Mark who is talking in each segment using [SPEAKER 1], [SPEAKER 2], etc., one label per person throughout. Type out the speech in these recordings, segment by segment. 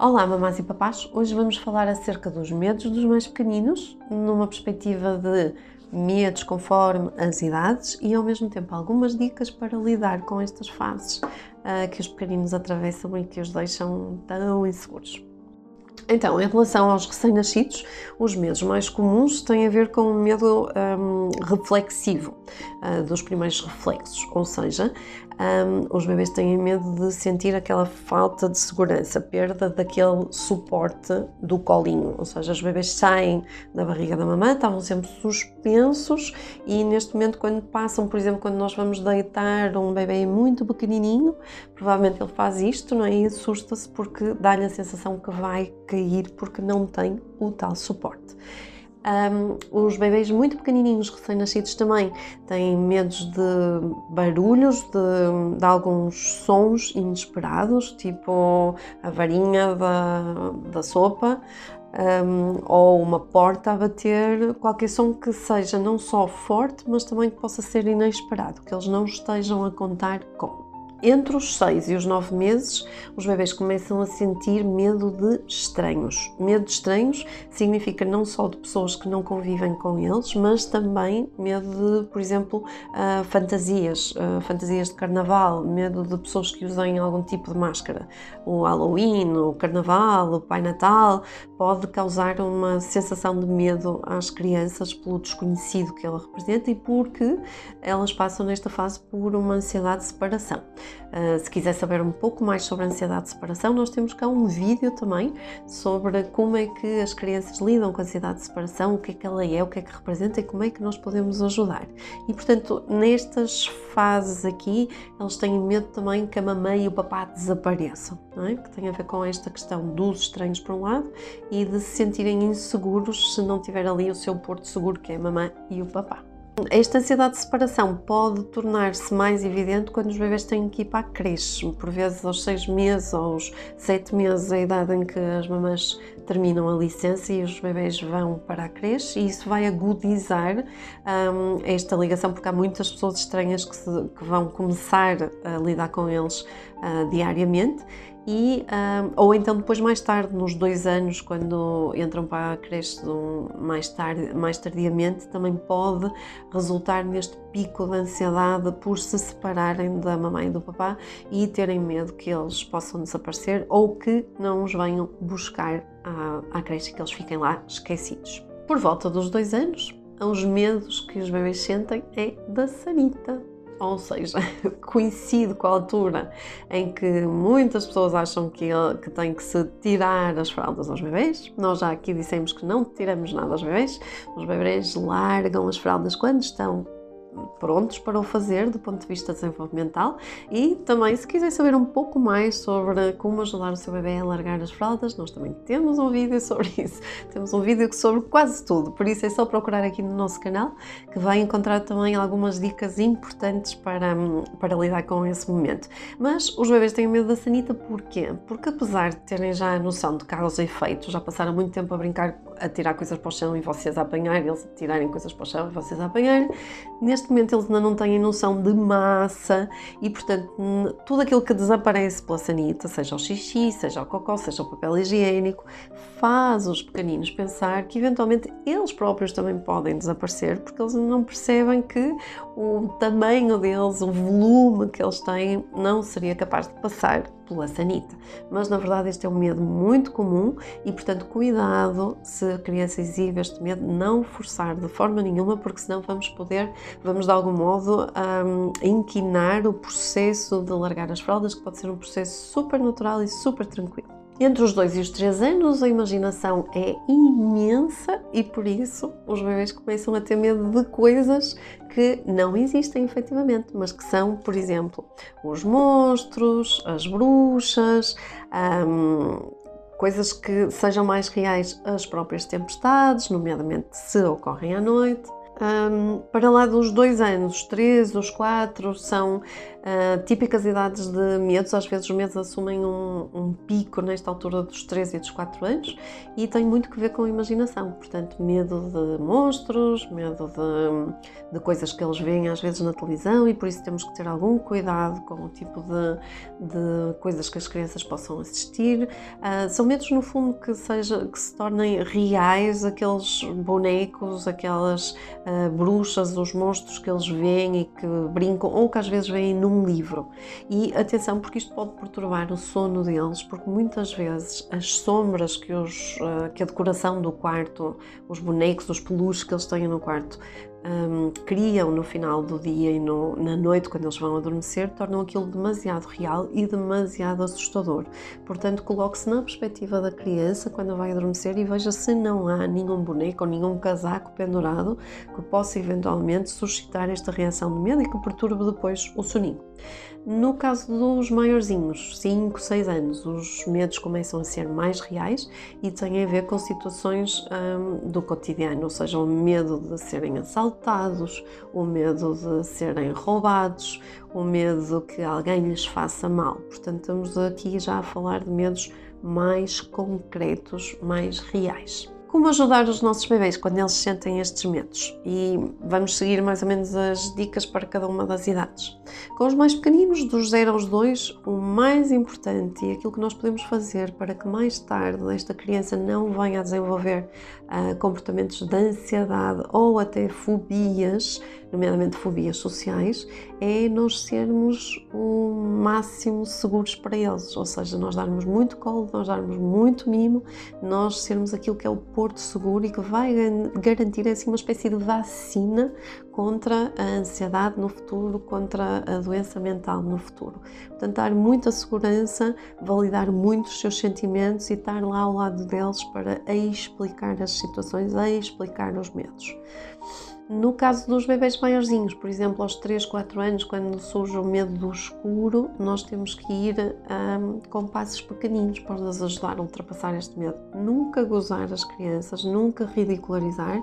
[SPEAKER 1] Olá, mamás e papás! Hoje vamos falar acerca dos medos dos mais pequeninos, numa perspectiva de medos conforme as idades e ao mesmo tempo algumas dicas para lidar com estas fases uh, que os pequeninos atravessam e que os deixam tão inseguros. Então, em relação aos recém-nascidos, os medos mais comuns têm a ver com o medo um, reflexivo, uh, dos primeiros reflexos, ou seja, um, os bebês têm medo de sentir aquela falta de segurança, perda daquele suporte do colinho, ou seja, os bebês saem da barriga da mamãe, estavam sempre suspensos e neste momento quando passam, por exemplo, quando nós vamos deitar um bebê muito pequenininho, provavelmente ele faz isto, não é? E assusta-se porque dá-lhe a sensação que vai cair porque não tem o tal suporte. Um, os bebês muito pequenininhos, recém-nascidos também, têm medos de barulhos, de, de, alguns sons inesperados, tipo a varinha da, da sopa, um, ou uma porta a bater, qualquer som que seja não só forte, mas também que possa ser inesperado, que eles não estejam a contar com. Entre os 6 e os 9 meses, os bebês começam a sentir medo de estranhos. Medo de estranhos significa não só de pessoas que não convivem com eles, mas também medo de, por exemplo, uh, fantasias, uh, fantasias de carnaval, medo de pessoas que usem algum tipo de máscara. O Halloween, o carnaval, o Pai Natal pode causar uma sensação de medo às crianças pelo desconhecido que ela representa e porque elas passam nesta fase por uma ansiedade de separação. Uh, se quiser saber um pouco mais sobre a ansiedade de separação, nós temos cá um vídeo também sobre como é que as crianças lidam com a ansiedade de separação, o que é que ela é, o que é que representa e como é que nós podemos ajudar. E portanto, nestas fases aqui, eles têm medo também que a mamãe e o papá desapareçam, é? que tem a ver com esta questão dos estranhos por um lado e de se sentirem inseguros se não tiver ali o seu porto seguro, que é a mamãe e o papá. Esta ansiedade de separação pode tornar-se mais evidente quando os bebês têm que ir para a creche, por vezes aos seis meses, aos sete meses, a idade em que as mamães terminam a licença e os bebês vão para a creche, e isso vai agudizar um, esta ligação, porque há muitas pessoas estranhas que, se, que vão começar a lidar com eles uh, diariamente e, um, ou então depois mais tarde, nos dois anos, quando entram para a creche mais, tarde, mais tardiamente, também pode resultar neste pico de ansiedade por se separarem da mamãe e do papá e terem medo que eles possam desaparecer ou que não os venham buscar à, à creche e que eles fiquem lá esquecidos. Por volta dos dois anos, os medos que os bebês sentem é da sanita ou seja, coincide com a altura em que muitas pessoas acham que, que tem que se tirar as fraldas aos bebês. Nós já aqui dissemos que não tiramos nada aos bebês. Os bebês largam as fraldas quando estão prontos para o fazer do ponto de vista desenvolvimental e também se quiser saber um pouco mais sobre como ajudar o seu bebê a largar as fraldas, nós também temos um vídeo sobre isso. Temos um vídeo sobre quase tudo, por isso é só procurar aqui no nosso canal que vai encontrar também algumas dicas importantes para, para lidar com esse momento. Mas os bebês têm medo da sanita porquê? Porque apesar de terem já a noção de causa e efeito, já passaram muito tempo a brincar a tirar coisas para o chão e vocês a apanhar, eles a tirarem coisas para o chão e vocês a apanhar, neste momento eles ainda não têm noção de massa e, portanto, tudo aquilo que desaparece pela sanita, seja o xixi, seja o cocó, seja o papel higiênico, faz os pequeninos pensar que eventualmente eles próprios também podem desaparecer porque eles não percebem que o tamanho deles, o volume que eles têm, não seria capaz de passar pela sanita. Mas na verdade este é um medo muito comum e, portanto, cuidado se a criança exibe este medo, não forçar de forma nenhuma, porque senão vamos poder, vamos de algum modo um, inquinar o processo de largar as fraldas, que pode ser um processo super natural e super tranquilo. Entre os 2 e os 3 anos, a imaginação é imensa e por isso os bebês começam a ter medo de coisas que não existem efetivamente, mas que são, por exemplo, os monstros, as bruxas, hum, coisas que sejam mais reais, as próprias tempestades, nomeadamente se ocorrem à noite um, para lá dos dois anos, os três, os quatro, são uh, típicas idades de medos. Às vezes os medos assumem um, um, pico nesta altura dos três e dos quatro anos e tem muito que ver com a imaginação. Portanto, medo de monstros, medo de, de coisas que eles veem às vezes na televisão e por isso temos que ter algum cuidado com o tipo de, de coisas que as crianças possam assistir. Uh, são medos, no fundo, que, seja, que se tornem reais, aqueles bonecos, aquelas bruxas, os monstros que eles veem e que brincam, ou que às vezes veem num livro. E atenção, porque isto pode perturbar o sono deles, porque muitas vezes as sombras que, os, uh, que a decoração do quarto, os bonecos, os peluches que eles têm no quarto, um, criam no final do dia e no, na noite, quando eles vão adormecer, tornam aquilo demasiado real e demasiado assustador. Portanto, coloque-se na perspectiva da criança quando vai adormecer e veja se não há nenhum boneco ou nenhum casaco pendurado que possa eventualmente suscitar esta reação de medo e que perturbe depois o soninho. No caso dos maiorzinhos, 5, 6 anos, os medos começam a ser mais reais e têm a ver com situações hum, do cotidiano, ou seja, o medo de serem assaltados, o medo de serem roubados, o medo que alguém lhes faça mal. Portanto, estamos aqui já a falar de medos mais concretos, mais reais como ajudar os nossos bebês quando eles sentem estes medos e vamos seguir mais ou menos as dicas para cada uma das idades. Com os mais pequeninos, dos 0 aos 2, o mais importante e aquilo que nós podemos fazer para que mais tarde esta criança não venha a desenvolver uh, comportamentos de ansiedade ou até fobias, nomeadamente fobias sociais, é nós sermos o máximo seguros para eles, ou seja, nós darmos muito colo, nós darmos muito mimo, nós sermos aquilo que é o porto seguro e que vai garantir assim uma espécie de vacina contra a ansiedade no futuro, contra a doença mental no futuro. Portanto, dar muita segurança, validar muito os seus sentimentos e estar lá ao lado deles para explicar as situações, explicar os medos. No caso dos bebês maiorzinhos, por exemplo, aos 3, 4 anos, quando surge o medo do escuro, nós temos que ir um, com passos pequeninos para os ajudar a ultrapassar este medo. Nunca gozar as crianças, nunca ridicularizar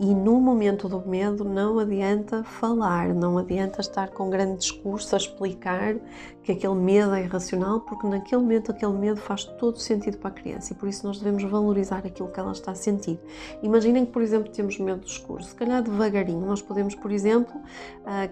[SPEAKER 1] e no momento do medo não adianta falar, não adianta estar com grande discurso a explicar que aquele medo é irracional, porque naquele momento aquele medo faz todo sentido para a criança e por isso nós devemos valorizar aquilo que ela está a sentir. Imaginem que, por exemplo, temos medo do escuro, se calhar devagarinho. Nós podemos, por exemplo,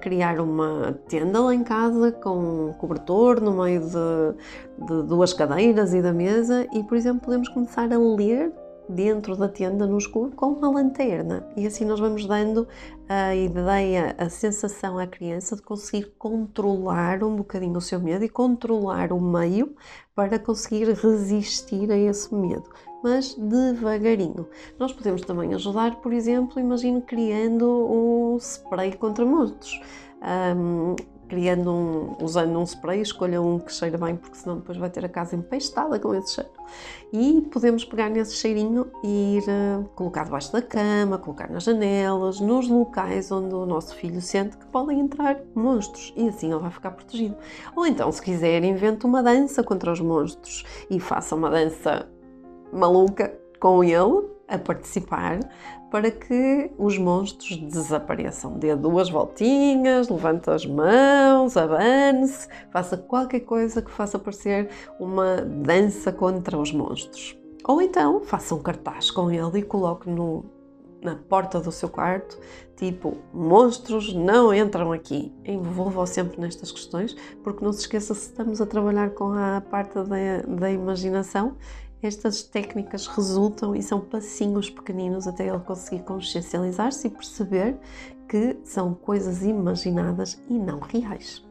[SPEAKER 1] criar uma tenda lá em casa com um cobertor no meio de, de duas cadeiras e da mesa e, por exemplo, podemos começar a ler dentro da tenda no escuro com uma lanterna e assim nós vamos dando a ideia, a sensação à criança de conseguir controlar um bocadinho o seu medo e controlar o meio para conseguir resistir a esse medo, mas devagarinho. Nós podemos também ajudar, por exemplo, imagino criando um spray contra monstros. Um, criando um, usando um spray, escolha um que cheira bem, porque senão depois vai ter a casa empestada com esse cheiro. E podemos pegar nesse cheirinho e ir uh, colocar debaixo da cama, colocar nas janelas, nos locais onde o nosso filho sente que podem entrar monstros e assim ele vai ficar protegido. Ou então, se quiser, invente uma dança contra os monstros e faça uma dança maluca com ele a participar para que os monstros desapareçam. Dê duas voltinhas, levante as mãos, abane-se, faça qualquer coisa que faça parecer uma dança contra os monstros. Ou então faça um cartaz com ele e coloque no, na porta do seu quarto, tipo, monstros não entram aqui. Envolva-o sempre nestas questões, porque não se esqueça se estamos a trabalhar com a parte da, da imaginação, estas técnicas resultam e são passinhos pequeninos até ele conseguir consciencializar-se e perceber que são coisas imaginadas e não reais.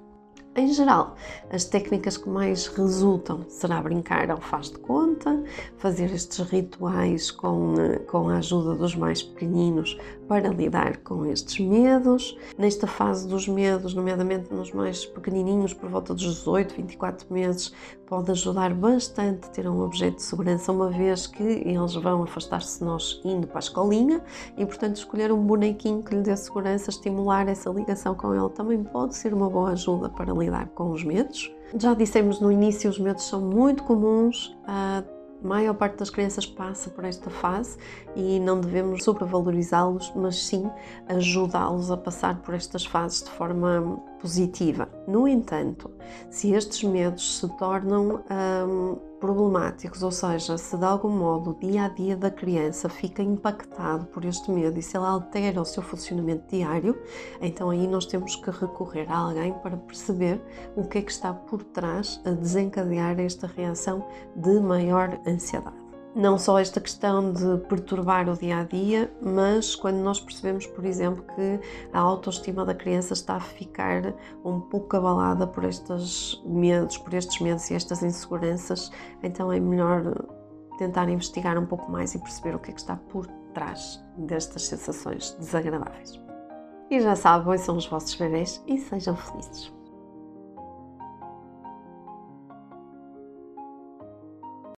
[SPEAKER 1] Em geral, as técnicas que mais resultam será brincar ao faz de conta, fazer estes rituais com, com a ajuda dos mais pequeninos para lidar com estes medos. Nesta fase dos medos, nomeadamente nos mais pequenininhos, por volta dos 18, 24 meses, pode ajudar bastante ter um objeto de segurança, uma vez que eles vão afastar-se de nós indo para a escolinha e, portanto, escolher um bonequinho que lhe dê segurança, estimular essa ligação com ele também pode ser uma boa ajuda para lidar com os medos. Já dissemos no início, os medos são muito comuns. Uh, A maior parte das crianças passa por esta fase e não devemos sobrevalorizá-los, mas sim ajudá-los a passar por estas fases de forma positiva. No entanto, se estes medos se tornam hum, problemáticos, ou seja, se de algum modo o dia a dia da criança fica impactado por este medo e se ela altera o seu funcionamento diário, então aí nós temos que recorrer a alguém para perceber o que é que está por trás a desencadear esta reação de maior ansiedade. Não só esta questão de perturbar o dia a dia, mas quando nós percebemos, por exemplo, que a autoestima da criança está a ficar um pouco abalada por estes medos, por estes medos e estas inseguranças, então é melhor tentar investigar um pouco mais e perceber o que é que está por trás destas sensações desagradáveis. E já sabem, são os vossos bebês e sejam felizes.